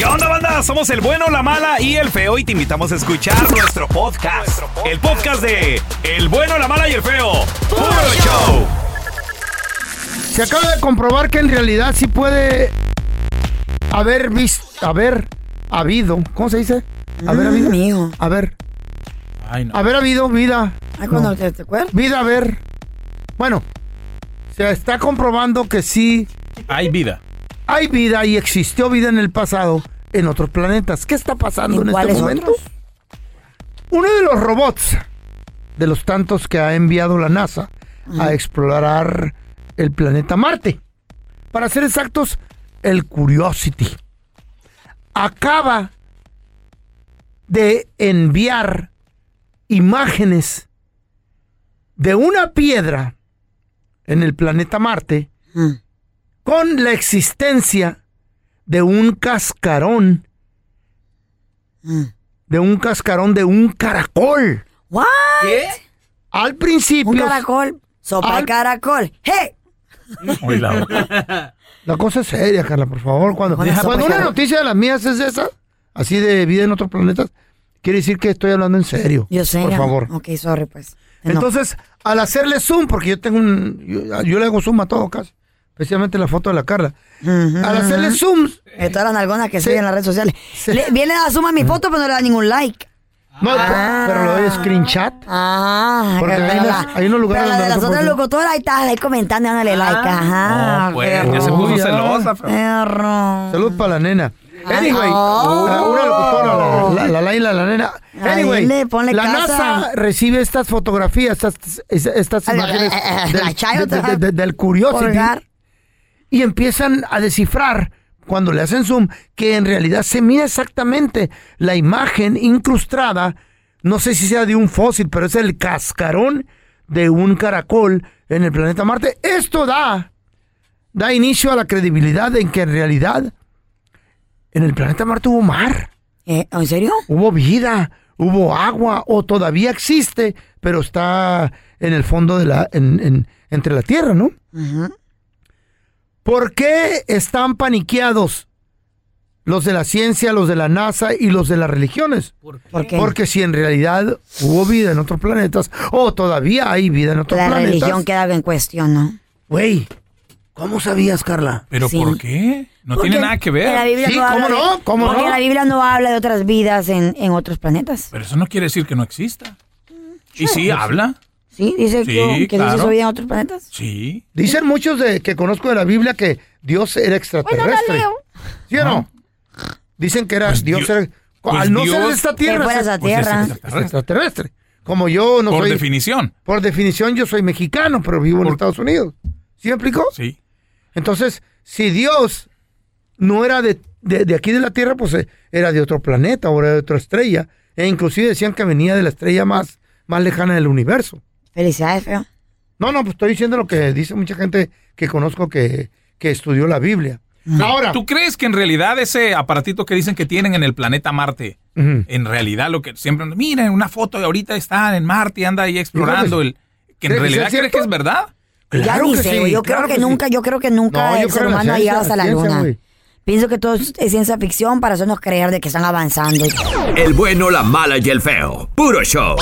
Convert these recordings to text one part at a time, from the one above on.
¿Qué onda, banda? Somos el bueno, la mala y el feo y te invitamos a escuchar nuestro podcast. El podcast de El bueno, la mala y el feo. ¡Puro show! Se acaba de comprobar que en realidad sí puede haber visto, haber habido, ¿cómo se dice? Haber Mm, habido. mijo. Haber, Ay, no. haber habido vida. Ay, cuando No. te, te acuerdas. Vida, haber. Bueno, se está comprobando que sí Hay vida. Hay vida y existió vida en el pasado en otros planetas. ¿Qué está pasando ¿Y en este momento? otros? Uno de los robots, de los tantos que ha enviado la NASA a explorar el planeta Marte, para ser exactos, el Curiosity, acaba de enviar imágenes de una piedra en el planeta Marte Mm. Con la existencia de un cascarón, de un cascarón de un caracol. ¿What? Al principio, Un caracol. Sopa Al- caracol. ¡Hey! La la cosa es seria, Carla, por favor. Cuando, una caracol. noticia de las mías es esa, así de vida en otros planetas, quiere decir que estoy hablando en serio. Yo sé. Por ya. favor. Ok, sorry, pues. No. Entonces, al hacerle zoom, porque yo tengo un. Yo, yo le hago zoom a todo casi, especialmente la foto de la Carla. Ujú, Al hacerle zoom. De todas las nalgonas que se en las redes sociales. Le- viene a suma mi foto, pero no le da ningún like. No, pero lo doy screenshot. Ah, Porque pero hay la- unos- hay unos lugares pero la donde de no las se otras puede. locutoras ahí estás ahí comentando y dándole like. Ajá. No, pues, ya se puso celosa. Salud para la nena. Anyway, Oh. la- una locutora, la, la, la Laila, la nena. Ay, Anyway, le ponle la casa. NASA recibe estas fotografías, estas, es- estas imágenes ay, ay, del, la chayo de- va de- de- del Curiosity colgar. Y empiezan a descifrar cuando le hacen zoom que en realidad se mira exactamente la imagen incrustada, no sé si sea de un fósil, pero es el cascarón de un caracol en el planeta Marte. Esto da, da inicio a la credibilidad en que en realidad en el planeta Marte hubo mar, Eh, ¿En serio? hubo vida, hubo agua o todavía existe, pero está en el fondo de la, en- en- entre la Tierra, ¿no? ¿Por qué están paniqueados los de la ciencia, los de la NASA y los de las religiones? ¿Por qué? Porque si en realidad hubo vida en otros planetas o todavía hay vida en otros la planetas. religión queda en cuestión, ¿no? Güey, ¿cómo sabías, Carla? ¿Pero Sí. por qué? No Porque tiene nada que En la ver. Biblia Sí, no ¿cómo habla de- no? ¿Cómo porque no? la Biblia no habla de otras vidas en, en otros planetas. Pero eso no quiere decir que no exista. ¿Y sí habla? ¿Sí? Dice Sí, que, que claro. Dios en otros planetas. Sí. Dicen muchos de que conozco de la Biblia que Dios era extraterrestre. ¿Sí o no? Dicen que era Pues Dios Dios- era pues al no ser de esta Que tierra, fuera Pues es tierra. es extraterrestre. Como yo no Por soy definición. por definición yo soy mexicano, pero vivo en Por- Estados Unidos. ¿Sí me explicó? Sí. Entonces, si Dios no era de, de- de aquí de la Tierra, pues eh, era de otro planeta o era de otra estrella. E inclusive decían que venía de la estrella más, más lejana del universo. Felicidades, feo. No, no, pues estoy diciendo lo que dice mucha gente que conozco que, que estudió la Biblia. Ahora, ¿Tú crees que en realidad ese aparatito que dicen que tienen en el planeta Marte, en realidad lo que siempre, miren, una foto de ahorita está en Marte y anda ahí explorando, el, que en ¿Crees que realidad crees que es verdad? ya Claro ni que sé, sí. Yo claro creo que, que sí. nunca, yo creo que nunca No, yo el creo ser en la humano ha llegado hasta la luna. Pienso que todo es ciencia ficción para hacernos creer de que están avanzando. El bueno, la mala y el feo. Puro show.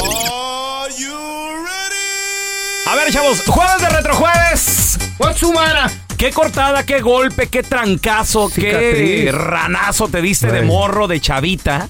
A ver, chavos, jueves de retrojueves. what's su mara? Qué cortada, qué golpe, qué trancazo, qué ranazo te diste de morro, de chavita,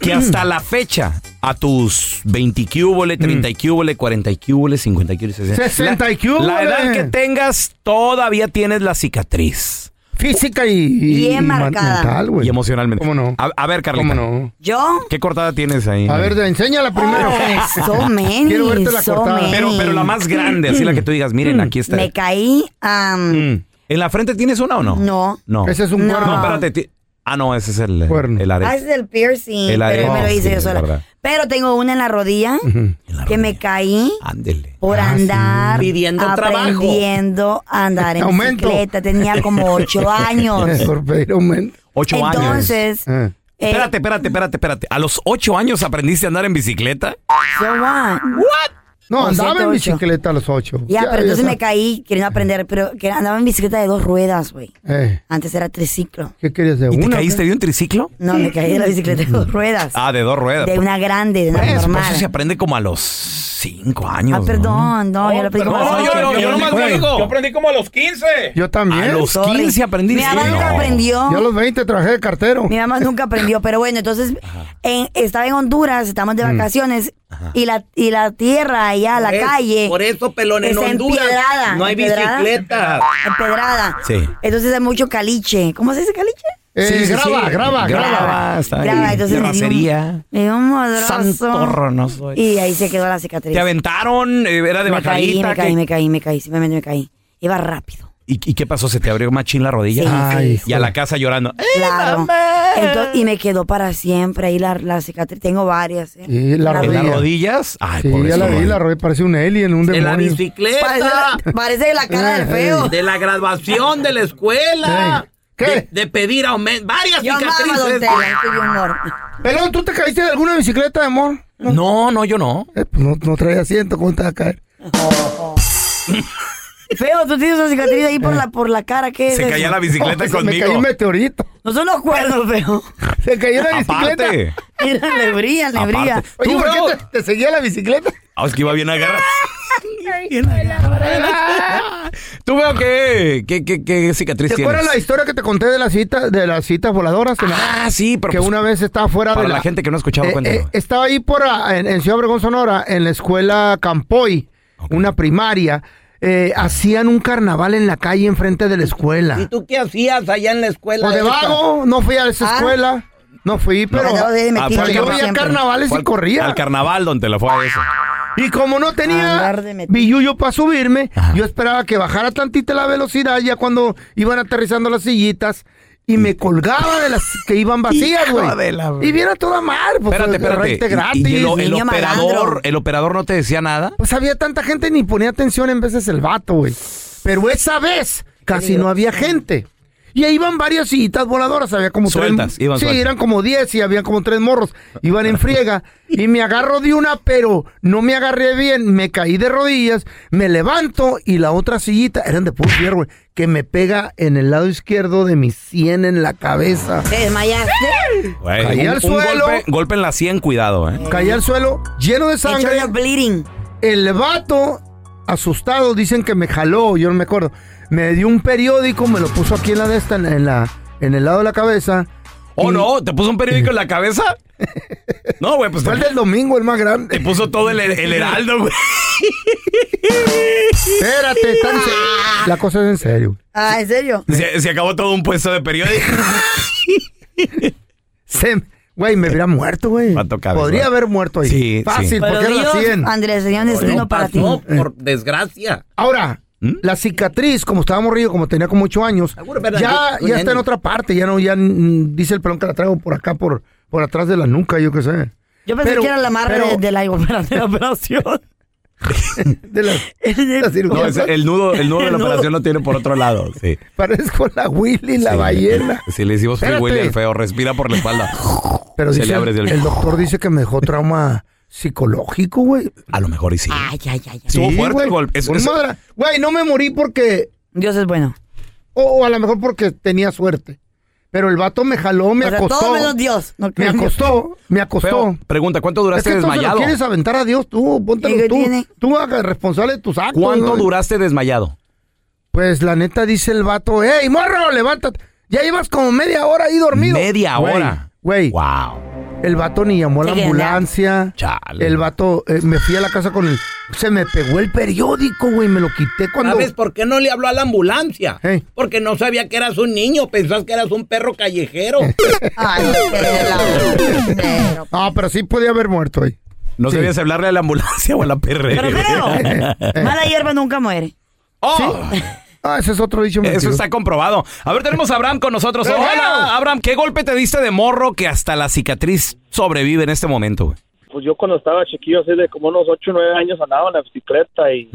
que hasta la fecha, a tus 20 cúbole, 30 cúbole, 40 cúbole, 50 cúbole, 60 60 y La, cúbole. la edad que tengas, todavía tienes la cicatriz. Física y, y- Bien y ma- marcada. mental, güey. Y emocionalmente. ¿Cómo no? A, a ver, Carlita. ¿Cómo no? ¿Yo? ¿Qué cortada tienes ahí? A ver, enséñala primero. Oh, so many, Quiero verte la so cortada. many. pero, pero la más grande, así la que tú digas, miren, aquí está. Me caí. Mm. ¿En la frente tienes una o no? No. No. Ese es un No. cuerno. No, espérate. Ah, no, ese es el, Cuerno. el arete. Ah, ese es el piercing. El pero me lo hice sí, yo sola. Pero tengo una en la rodilla que me rodilla. caí Ándele. por Ah, sí. andar Pidiendo trabajo. aprendiendo a andar en Aumento. bicicleta. Tenía como ocho años. Ocho años. Entonces, Ah. eh, Espérate, espérate, espérate, espérate. ¿A los ocho años aprendiste a andar en bicicleta? so what? No, andaba en 108. bicicleta a los ocho. Ya, pero entonces está. me caí queriendo aprender, pero que andaba en bicicleta de dos ruedas, güey. Eh, Antes era triciclo. ¿Qué querías de ¿Y te una? caíste de un triciclo? No, me caí de la bicicleta de dos ruedas. Ah, de dos ruedas. De una grande, de una Pues, por normal. eso se aprende como a los cinco años. Ah, perdón, no, yo lo pedí como a los yo nomás Güey, digo. Yo aprendí como a los 15. Yo también. A los Sorry. 15 aprendiste. Mi mamá nunca No. aprendió. Yo a los 20 trabajé de cartero. Mi mamá nunca aprendió, pero bueno, entonces en- estaba en Honduras, estamos de Mm. vacaciones y la y la tierra allá, la calle. Por eso, pelón, en Honduras empedrada, no hay empedrada. bicicletas. Empedrada. Sí. Entonces hay mucho caliche. ¿Cómo se dice caliche? Eh, Sí, sí, graba, sí. graba, graba. Graba, está ahí. Graba, entonces me dio un- Terracería. Me dio un madrazo. Santorro, no soy. Y ahí se quedó la cicatriz. Te aventaron, eh, era de me caí, bajadita. me ¿qué- caí, me caí, me caí, simplemente me caí. Iba rápido. ¿Y, y qué pasó? ¿Se te abrió machín la rodilla? Sí, Ay, sí. Y a la casa llorando. ¡Eh, Claro. mamá! Entonces, y me quedó para siempre ahí la, la cicatriz. Tengo varias. ¿eh? Sí, la En ¿En las rodilla. rodillas? Ay, Sí, por ya la vi, la rodilla parece un alien, un En la demonio. Parece bicicleta. la, parece la cara del feo. De la graduación de la escuela. ¿Qué? De, de pedir aumento. Varias Yo amaba Don cicatrices. Tela, estoy de humor. Pelón, ¿tú te caíste de alguna bicicleta, amor? No, no, yo no. Eh, pues no, no traía asiento, ¿cómo te vas a caer? Feo, tú tienes una cicatriz ahí por la, por la cara. ¿Qué es Se caía la bicicleta Oh, se Me conmigo. cayó un meteorito. No son los cuernos, feo. Se cayó la bicicleta. Aparte. Mira, le brilla, le brilla. Oye, Tú, ¿por Feo. qué te, te seguía la bicicleta? Ah, es que iba bien Tú veo que, que, que, que cicatriz ¿Te tienes. acuerdas la historia que te conté de la cita, de las citas voladoras? Ah, sí, pero que pues, una vez estaba fuera para de la, gente que no escuchaba, Eh, cuéntalo. eh, estaba ahí por ah, en, en Ciudad Obregón, Sonora, en la escuela Campoy, una primaria. Eh, hacían un carnaval en la calle enfrente de la escuela. ¿Y tú qué hacías allá en la escuela? O de vago, no fui a esa Ah. escuela. No fui, pero No, de Ah, fue yo veía siempre. carnavales Fue y al- corría. Al carnaval donde la fue a eso. Y como no tenía billullo para subirme, Ajá. yo esperaba que bajara tantita la velocidad ya cuando iban aterrizando las sillitas y me colgaba de las que iban vacías, güey. de la- Y viera toda mal, pues Espérate, espérate. gratis. ¿Y, y el, el operador, malandro. el operador no te decía nada? Pues había tanta gente ni ponía atención en veces el vato, güey. Pero esa vez casi no había gente. Y ahí iban varias sillitas voladoras, había como Sueltas, tres. iban sí, sueltas. eran como diez y había como tres morros. Iban en friega. y me agarro de una, pero no me agarré bien. Me caí de rodillas, me levanto y la otra sillita, eran de puro fierro, güey, que me pega en el lado izquierdo de mi sien en la cabeza. ¿Te desmayaste? Güey, Caí un, al un suelo. golpe, golpe en la 100, cuidado, ¿eh? Caí al suelo lleno de sangre. El vato, asustado, dicen que me jaló, yo no me acuerdo. Me dio un periódico, me lo puso aquí en la de esta, en, en la, en el lado de la cabeza. Oh, Y no, ¿te puso un periódico en la cabeza? No, güey, pues Fue el te, del domingo, el más te grande. puso todo el, el heraldo, güey. Espérate, está en serio. La cosa es en serio. Ah, ¿en serio? Se, se acabó todo un puesto de periódico. Se, güey, me hubiera muerto, güey. Va a tocar, Podría ¿verdad? haber muerto ahí. Sí, Fácil, sí. porque era la 100. Andrés, sería un destino No para ti. pasó, por desgracia. Ahora, ¿Mm? la cicatriz, como estaba morrido, como tenía como 8 años, ya, ya está en otra parte. Ya no, ya mm, dice el pelón que la traigo por acá, por, por atrás de la nuca, yo qué sé. Yo pensé Pero- que era la pero- de, de la, de la operación. de la, la No, es el nudo, el nudo de la El nudo. operación lo tiene por otro lado. Sí. Parezco la Willy, la Sí. ballena. Sí, le hicimos Free. Willy al feo. Respira por la espalda. Pero Se dice, le abre el, el- el doctor dice que me dejó trauma psicológico, güey. A lo mejor y sí. Ay, ay, ay. ay. Estuvo fuerte güey. el golpe. Es- es- madre. Güey, no me morí porque... Dios es bueno. O, o a lo mejor porque tenía suerte. Pero el vato me jaló, me o sea, acostó. todo menos Dios. No Me acostó, me acostó. Feo, pregunta, ¿cuánto Es duraste que se lo desmayado? quieres aventar a Dios tú, póntelo ¿Y qué tú. tiene? Tú hagas responsable de tus actos. ¿Cuánto güey. duraste desmayado? Pues la neta dice el vato, ¡Ey, morro, levántate! Ya llevas como media hora ahí dormido. Media Güey, hora. Güey, Wow. el vato ni llamó a la ambulancia. Chale. El vato, eh, me fui a la casa con el... Se me pegó el periódico, güey, me lo quité cuando... ¿Sabes por qué no le habló a la ambulancia? Porque no sabía que eras un niño, pensás que eras un perro callejero. Ay. No, pero sí podía haber muerto ahí. No Sí. sabías hablarle a la ambulancia o a la perre. Pero. Mala hierba nunca muere. Oh, Ah, ese es otro dicho Eso mentiroso. está comprobado. A ver, tenemos a Abraham con nosotros. Hola, Abraham, ¿qué golpe te diste de morro que hasta la cicatriz sobrevive en este momento? güey? pues yo cuando estaba chiquillo, así de como unos 8 o 9 años, andaba en la bicicleta y,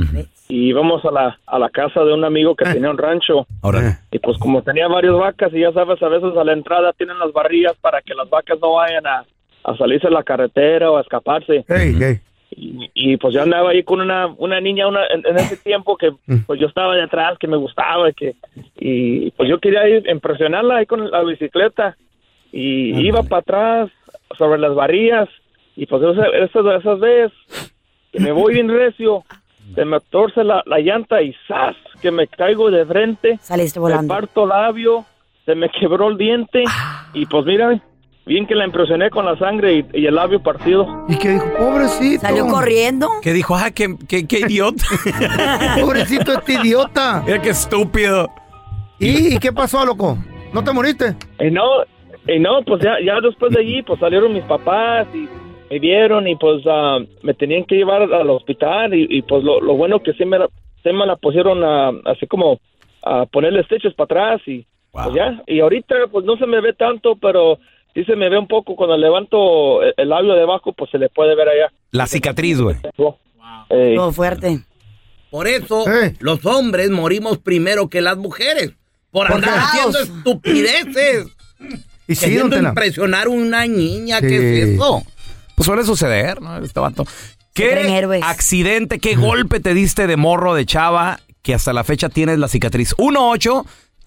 y íbamos a la, a la casa de un amigo que tenía un rancho. Órale. Y pues como tenía varias vacas y ya sabes, a veces a la entrada tienen las barrillas para que las vacas no vayan a, a salirse a la carretera o a escaparse. Ey, ey. Y, y, pues yo andaba ahí con una, una niña una, en, en ese tiempo que pues yo estaba de atrás, que me gustaba y que y pues yo quería ir, impresionarla ahí con la bicicleta y iba para atrás sobre las varillas y pues esa- esas, esas veces que me voy bien recio, se me torce la, la llanta y ¡zas! que me caigo de frente, Saliste me volando. parto labio, se me quebró el diente y pues mira, bien que la impresioné con la sangre y, y el labio partido. Y que dijo, pobrecito. Salió corriendo. Que dijo, ah, qué, qué, qué idiota. Pobrecito este idiota. Mira qué estúpido. ¿Y, y qué pasó, loco? ¿No te moriste? Y no, y no, pues ya, ya después de allí, pues salieron mis papás y me vieron y pues ah, me tenían que llevar al hospital y, y, pues lo, lo bueno que sí me, la, sí me la pusieron a, así como a ponerle stitches para atrás y pues ya, y ahorita pues no se me ve tanto, pero sí se me ve un poco cuando levanto el, el labio de abajo, pues se le puede ver allá. La cicatriz, güey. Eh, Todo fuerte. Por eso Eh. los hombres morimos primero que las mujeres. Por ¿Por andar haciendo estupideces. Y sí, queriendo impresionar a una niña. Sí. ¿Qué es eso? Pues suele suceder, ¿no? Este vato. ¿Qué accidente, qué golpe te diste de morro de chava que hasta la fecha tienes la cicatriz? 18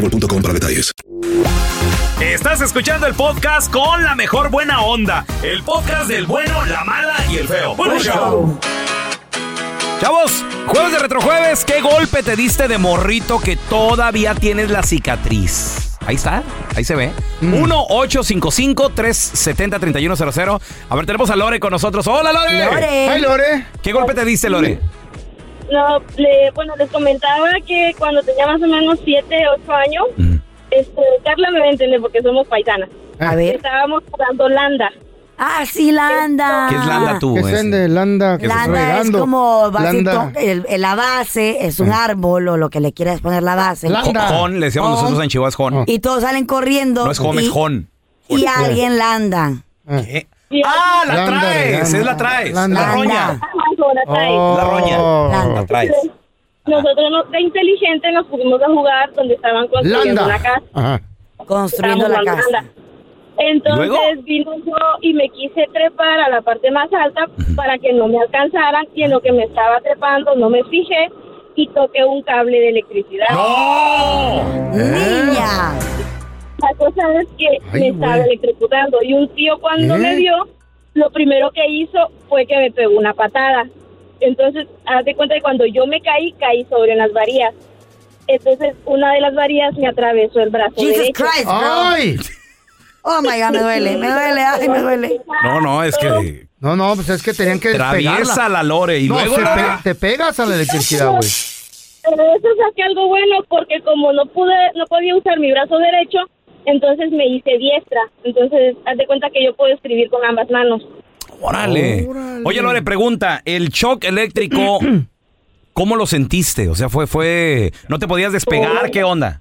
boostmobile.com para detalles. Estás escuchando el podcast con la mejor buena onda. El podcast del bueno, la mala y el feo. Bueno, show. Chavos, jueves de retrojueves, ¿qué golpe te diste de morrito que todavía tienes la cicatriz? Ahí está, ahí se ve. 1-855-370-3100. A ver, tenemos a Lore con nosotros. ¡Hola, Lore! Lore. Lore. ¿Qué golpe te diste, Lore? No, le- bueno, les comentaba que cuando tenía más o menos 7, 8 años, Este, Carla me va a entender porque somos paisanas. A ver. Estábamos jugando landa. Ah, sí, landa. ¿Qué es landa tú? ¿Qué es de landa? ¿Qué Landa es como base Landa. to- el- el- la base, es un árbol o lo que le quieras poner la base. Landa. Jon, le decíamos Jon. nosotros en Chihuahua, es Jon. Y todos salen corriendo. No es Jon, y, es Jon. Y alguien landa. ¿Qué? ¡Ah, la traes! Es la traes. La roña. Landa. Ajá, la traes. La roña. Oh. La traes. Nosotros no- de inteligente nos pusimos a jugar donde estaban construyendo Landa. la casa. Ajá. Construyendo la casa. landa. Entonces ¿Luego? vino yo y me quise trepar a la parte más alta para que no me alcanzaran y en lo que me estaba trepando no me fijé y toqué un cable de electricidad. ¡No! Niña. La cosa es que Ay, me estaba electrocutando y un tío cuando me vio, lo primero que hizo fue que me pegó una patada. Entonces, haz de cuenta que cuando yo me caí, caí sobre unas varillas. Entonces, una de las varillas me atravesó el brazo Jesus derecho. Christ, bro. ¡Ay! Oh my God, me duele, me duele, ay, me duele. No, no, es que No, no, pues es que tenían que traviesa la lore y No, luego se la- pe- te pegas a la electricidad, güey. Pero eso saqué algo bueno porque como no pude, no podía usar mi brazo derecho, entonces me hice diestra. Entonces, haz de cuenta que yo puedo escribir con ambas manos. Órale. Oye, Lore, pregunta, el shock eléctrico, ¿cómo lo sentiste? O sea, fue, fue, ¿no te podías despegar? ¿Qué onda?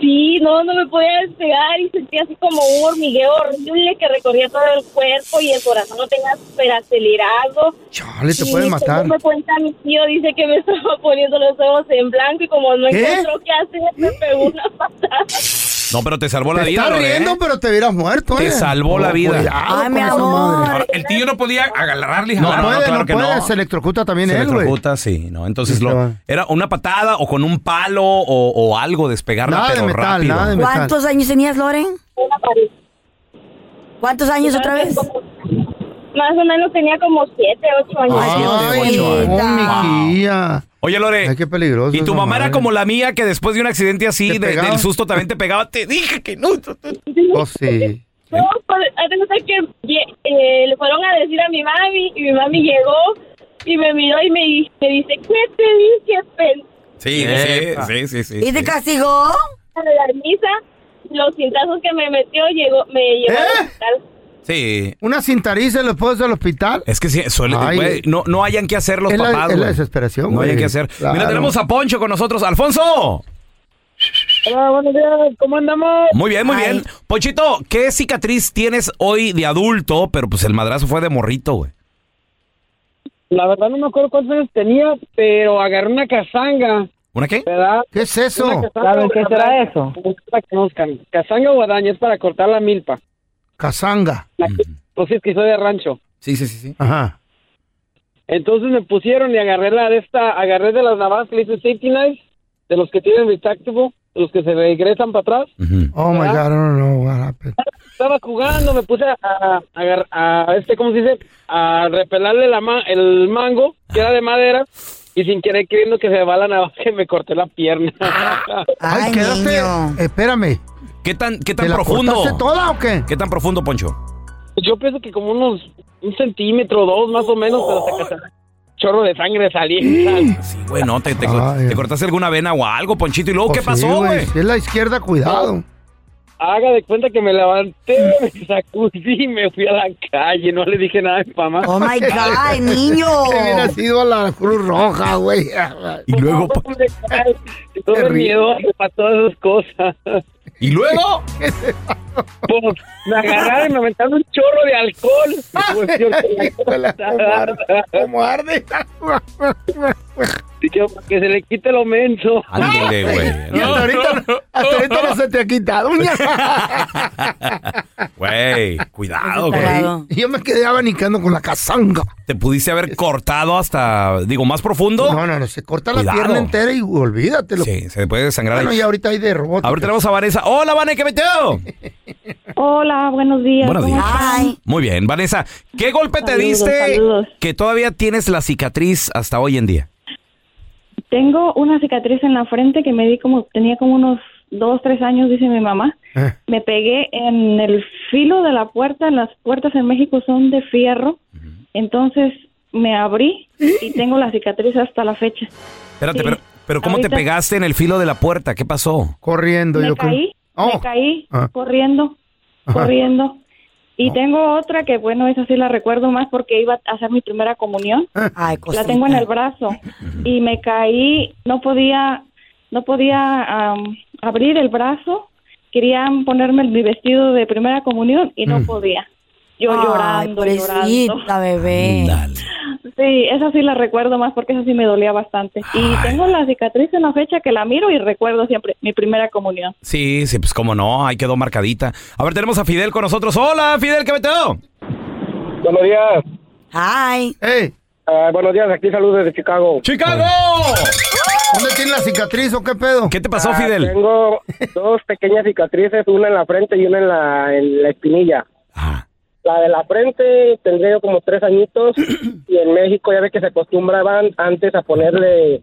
Sí, no, no me podía despegar y sentía así como un hormigueo horrible que recorría todo el cuerpo y el corazón no tenía súper acelerado. Chale, te pueden matar. me cuenta mi tío, dice que me estaba poniendo los ojos en blanco y como no ¿Qué? encontró qué hacer, me pegó una patada. No, pero te salvó la Te vida, estás Lore, ¿eh? riendo, pero te hubieras muerto, Te eh. salvó la vida. cuidado Ay, mi con esa amor. Ahora, el tío no podía agarrarle y No, jalar. puede, claro no que puede, no. se electrocuta también Se él, güey. electrocuta, sí, ¿no? Entonces, Sí, lo, chaval. era una patada o con un palo o, o algo, despegarla, Nada de metal, rápido. nada de metal. ¿Cuántos años tenías, Loren? Una pared. ¿Cuántos años otra vez? Más o menos tenía como siete, ocho años. Ay, ocho no, años. mijilla. Oye, Lore, Ay, qué peligroso. y tu mamá era como la mía que después de un accidente así, ¿Te de- del susto también te pegaba. Te dije que no. Oh, sí. No, pues, que eh, le fueron a decir a mi mami y mi mami llegó y me miró y me, di- me dice, ¿qué te dije, pen? Sí, sí, sí, sí, sí. ¿Y te castigó? A la misa, los cintazos que me metió llegó, me llevó ¿Eh? al hospital. Sí. Una cintariza después del hospital. Es que sí, suele, Ay. güey, no, no hayan que hacer los Es la- papás, es la güey. desesperación, No hayan que hacer. Claro. Mira, tenemos a Poncho con nosotros. ¡Alfonso! Hola, buenos días, ¿cómo andamos? Muy bien, muy Ay. bien. Ponchito, ¿qué cicatriz tienes hoy de adulto? Pero pues el madrazo fue de morrito, güey. La verdad no me acuerdo cuántos años tenía, pero agarré una casanga, ¿Una qué? ¿verdad? ¿Qué es eso? ¿Saben qué será eso? O guadaña es para cortar la milpa. Casanga. La- Pues sí, es que soy de rancho. Sí, sí, sí, sí. Ajá. Entonces me pusieron y agarré la de esta, agarré de las navajas que le dice safety knife, de los que tienen retractable, de los que se regresan para atrás. Oh my. God, I don't know what happened. Estaba jugando, me puse a, a, este, ¿cómo se dice? A repelarle la ma- el mango, que era de madera, y sin querer queriendo que se va la navaja, me corté la pierna. Ay, Ay, quédate. niño. Espérame. ¿Qué tan, qué ¿Te tan la profundo? cortaste toda o qué? ¿Qué tan profundo, Poncho? Yo pienso que como unos un centímetro, dos más o menos, pero se chorro de sangre salía. Sí, güey, no, te, te, Ay. te cortaste alguna vena o algo, Ponchito. ¿Y luego Pues qué pasó, sí, güey? Si es la izquierda, cuidado. Haga de cuenta que me levanté, me sacudí y me fui a la calle. No le dije nada a mi mamá. Oh my God, niño. Que hubiera sido a la Cruz Roja, güey. y luego, pues, Todo el miedo para todas esas cosas. ¿Y luego? Pues, me agarraron y me aventaron un chorro de alcohol. Pues, ¿Cómo arde? Que se le quite lo menso. Ándale, güey. Y hasta ahorita, hasta ahorita no se te ha quitado. Güey, cuidado, güey. Yo me quedé abanicando con la casanga. Te pudiste haber cortado hasta, digo, más profundo. No, no, no, se corta la pierna entera y olvídatelo. Sí, se puede sangrar. Bueno, ahí. y ahorita hay de robot. Ahora tenemos a Vanessa. Hola, Vanessa, ¿qué metió? Hola, buenos días. Buenos ¿cómo días. Ay, Muy bien, Vanessa. ¿Qué golpe te diste saludos. que todavía tienes la cicatriz hasta hoy en día? Tengo una cicatriz en la frente que me di como, tenía como unos dos, tres años, dice mi mamá. Eh, Me pegué en el filo de la puerta, las puertas en México son de fierro, entonces me abrí y tengo la cicatriz hasta la fecha. Espérate, Sí. pero, pero ¿cómo te pegaste en el filo de la puerta? ¿Qué pasó? corriendo, Me yo creo. caí, Oh. Me caí Ah. corriendo, Ajá. corriendo. Y tengo otra que, bueno, esa sí la recuerdo más porque iba a hacer mi primera comunión. Ay, La tengo en el brazo. Y me caí, no podía, no podía am, abrir el brazo. Querían ponerme mi vestido de primera comunión y no Mm. podía. Yo Ay, llorando, llorando. bebé. Sí, esa sí la recuerdo más porque esa sí me dolía bastante. Y tengo la cicatriz en la fecha que la miro y recuerdo siempre mi primera comunión. Sí, sí, pues cómo no, ahí quedó marcadita. A ver, tenemos a Fidel con nosotros. Hola, Fidel, ¿qué meteo? Buenos días. Hi. Hey. Ah, buenos días, aquí saludos desde Chicago. ¡Chicago! ¿Dónde tiene la cicatriz o qué pedo? ¿Qué te pasó, Ah, Fidel? Tengo dos pequeñas cicatrices, una en la frente y una en la, en la espinilla. La de la frente tendré yo como tres añitos y en México ya ve que se acostumbraban antes a ponerle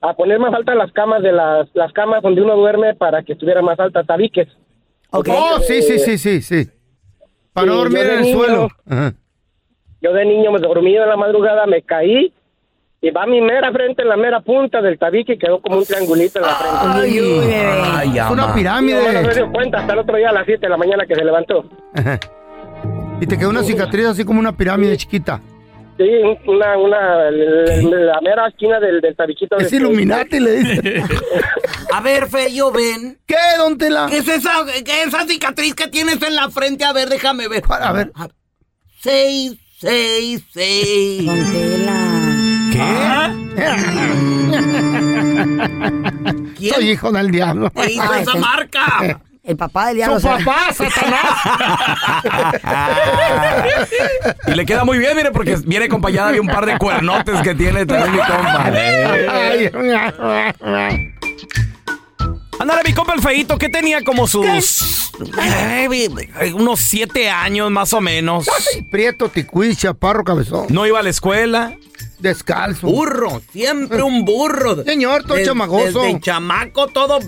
a poner más altas las camas de las, las camas donde uno duerme para que estuviera más altas tabiques. Oh, sí, sí, sí, sí, sí. Para no Sí, dormir en el niño- suelo. Ajá. Yo de niño me dormí en la madrugada, me caí y va mi mera frente en la mera punta del tabique y quedó como un triangulito en la frente. Ay, Ay, Es una ama. pirámide. No se dio cuenta hasta el otro día a las 7 de la mañana que se levantó. Ajá. Y te quedó una cicatriz así como una pirámide chiquita. Sí, una, una, la, la mera esquina del, del tabiquito. Es de- Illuminati, le dice. A ver, Feyo, ven. ¿Qué, don Tela? ¿Qué es esa, qué es esa cicatriz que tienes en la frente? A ver, déjame ver. A ver. Seis, seis, seis. ¿Qué? Soy hijo del diablo. ¿Qué hizo esa marca? El papá del diablo. Su o sea. papá, Satanás. Y le queda muy bien, mire, porque viene acompañada de un par de cuernotes que tiene también mi compa. Ándale, mi compa el feito, que tenía como sus... eh, unos siete años más o menos. Prieto, ticuí, chaparro, cabezón. No iba a la escuela. Descalzo. Burro, siempre un burro. Señor, todo Des- chamagoso. Desde chamaco, todo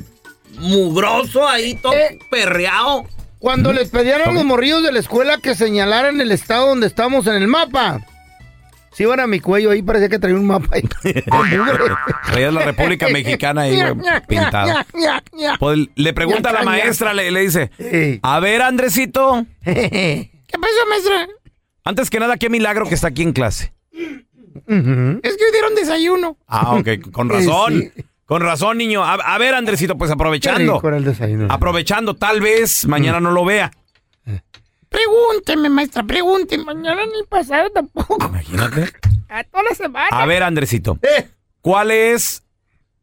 mugroso ahí, todo Eh. perreado. Cuando les pedían a los morrillos de la escuela que señalaran el estado donde estamos en el mapa. Si iban a mi cuello ahí, parecía que traía un mapa ahí. Traías la República Mexicana ahí, güey, pintada. Pues le pregunta a la maestra, le, le dice, a ver, Andresito. ¿Qué pasó, maestra? Antes que nada, qué milagro que está aquí en clase. Es que hoy dieron desayuno. Ah, ok, con razón. Con razón, niño. A, a ver, Andresito, pues Qué aprovechando. rico era el desayuno. Aprovechando, tal vez mañana no lo vea. Pregúnteme, maestra, pregúnteme. Mañana ni pasado tampoco. Imagínate. A toda la semana. A ver, Andresito. Eh. ¿Cuál es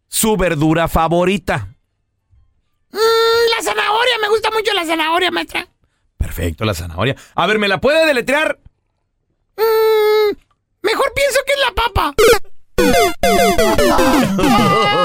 su verdura favorita? Mm, la zanahoria, me gusta mucho la zanahoria, maestra. Perfecto, la zanahoria. A ver, ¿me la puede deletrear? Mm, mejor pienso que es la papa.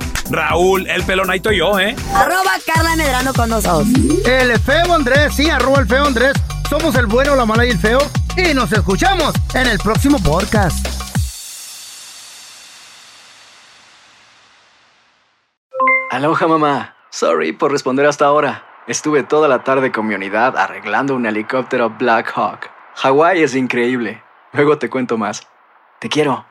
Raúl el Pelón, ahí estoy yo, ¿eh? Arroba Carla Medrano con nosotros. El feo Andrés, sí, arroba el feo Andrés. Somos el bueno, la mala y el feo. Y nos escuchamos en el próximo podcast. Aloha mamá. Sorry por responder hasta ahora. Estuve toda la tarde con mi unidad arreglando un helicóptero Black Hawk. Hawái es increíble. Luego te cuento más. Te quiero.